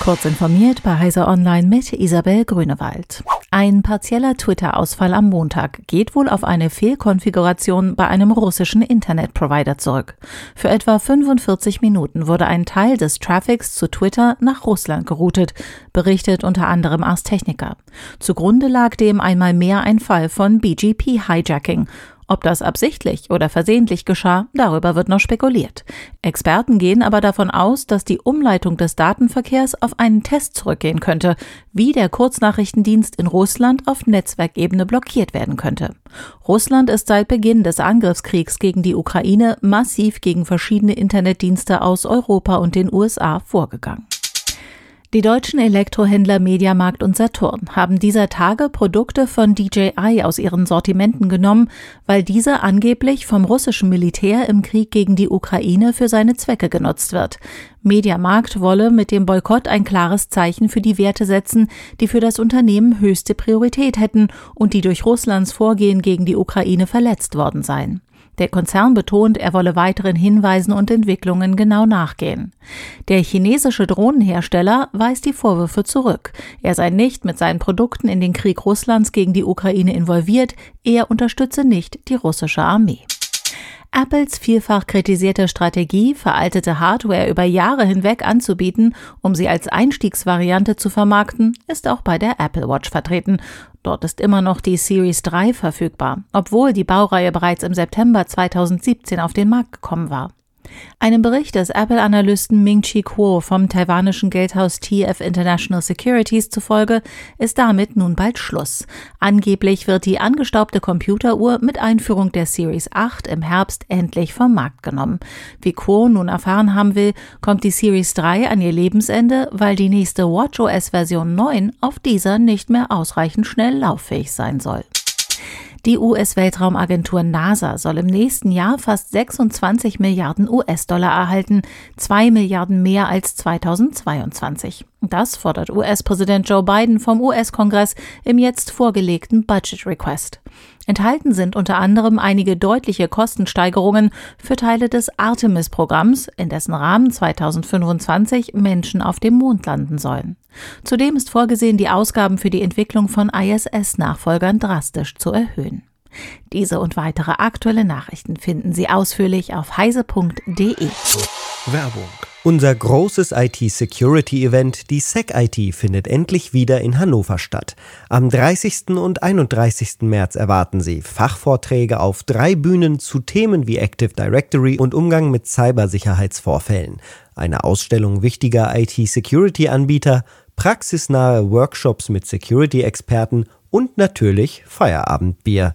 Kurz informiert bei Heiser Online mit Isabel Grünewald. Ein partieller Twitter-Ausfall am Montag geht wohl auf eine Fehlkonfiguration bei einem russischen Internetprovider zurück. Für etwa 45 Minuten wurde ein Teil des Traffics zu Twitter nach Russland geroutet, berichtet unter anderem Ars Technica. Zugrunde lag dem einmal mehr ein Fall von BGP-Hijacking ob das absichtlich oder versehentlich geschah, darüber wird noch spekuliert. Experten gehen aber davon aus, dass die Umleitung des Datenverkehrs auf einen Test zurückgehen könnte, wie der Kurznachrichtendienst in Russland auf Netzwerkebene blockiert werden könnte. Russland ist seit Beginn des Angriffskriegs gegen die Ukraine massiv gegen verschiedene Internetdienste aus Europa und den USA vorgegangen. Die deutschen Elektrohändler Mediamarkt und Saturn haben dieser Tage Produkte von DJI aus ihren Sortimenten genommen, weil diese angeblich vom russischen Militär im Krieg gegen die Ukraine für seine Zwecke genutzt wird. Mediamarkt wolle mit dem Boykott ein klares Zeichen für die Werte setzen, die für das Unternehmen höchste Priorität hätten und die durch Russlands Vorgehen gegen die Ukraine verletzt worden seien. Der Konzern betont, er wolle weiteren Hinweisen und Entwicklungen genau nachgehen. Der chinesische Drohnenhersteller weist die Vorwürfe zurück. Er sei nicht mit seinen Produkten in den Krieg Russlands gegen die Ukraine involviert, er unterstütze nicht die russische Armee. Apples vielfach kritisierte Strategie, veraltete Hardware über Jahre hinweg anzubieten, um sie als Einstiegsvariante zu vermarkten, ist auch bei der Apple Watch vertreten. Dort ist immer noch die Series 3 verfügbar, obwohl die Baureihe bereits im September 2017 auf den Markt gekommen war. Einem Bericht des Apple-Analysten Ming-Chi Kuo vom taiwanischen Geldhaus TF International Securities zufolge ist damit nun bald Schluss. Angeblich wird die angestaubte Computeruhr mit Einführung der Series 8 im Herbst endlich vom Markt genommen. Wie Kuo nun erfahren haben will, kommt die Series 3 an ihr Lebensende, weil die nächste WatchOS Version 9 auf dieser nicht mehr ausreichend schnell lauffähig sein soll. Die US-Weltraumagentur NASA soll im nächsten Jahr fast 26 Milliarden US-Dollar erhalten, zwei Milliarden mehr als 2022. Das fordert US-Präsident Joe Biden vom US-Kongress im jetzt vorgelegten Budget Request. Enthalten sind unter anderem einige deutliche Kostensteigerungen für Teile des Artemis-Programms, in dessen Rahmen 2025 Menschen auf dem Mond landen sollen. Zudem ist vorgesehen, die Ausgaben für die Entwicklung von ISS-Nachfolgern drastisch zu erhöhen. Diese und weitere aktuelle Nachrichten finden Sie ausführlich auf heise.de. Werbung unser großes IT-Security-Event, die SecIT, findet endlich wieder in Hannover statt. Am 30. und 31. März erwarten Sie Fachvorträge auf drei Bühnen zu Themen wie Active Directory und Umgang mit Cybersicherheitsvorfällen, eine Ausstellung wichtiger IT-Security-Anbieter, praxisnahe Workshops mit Security-Experten und natürlich Feierabendbier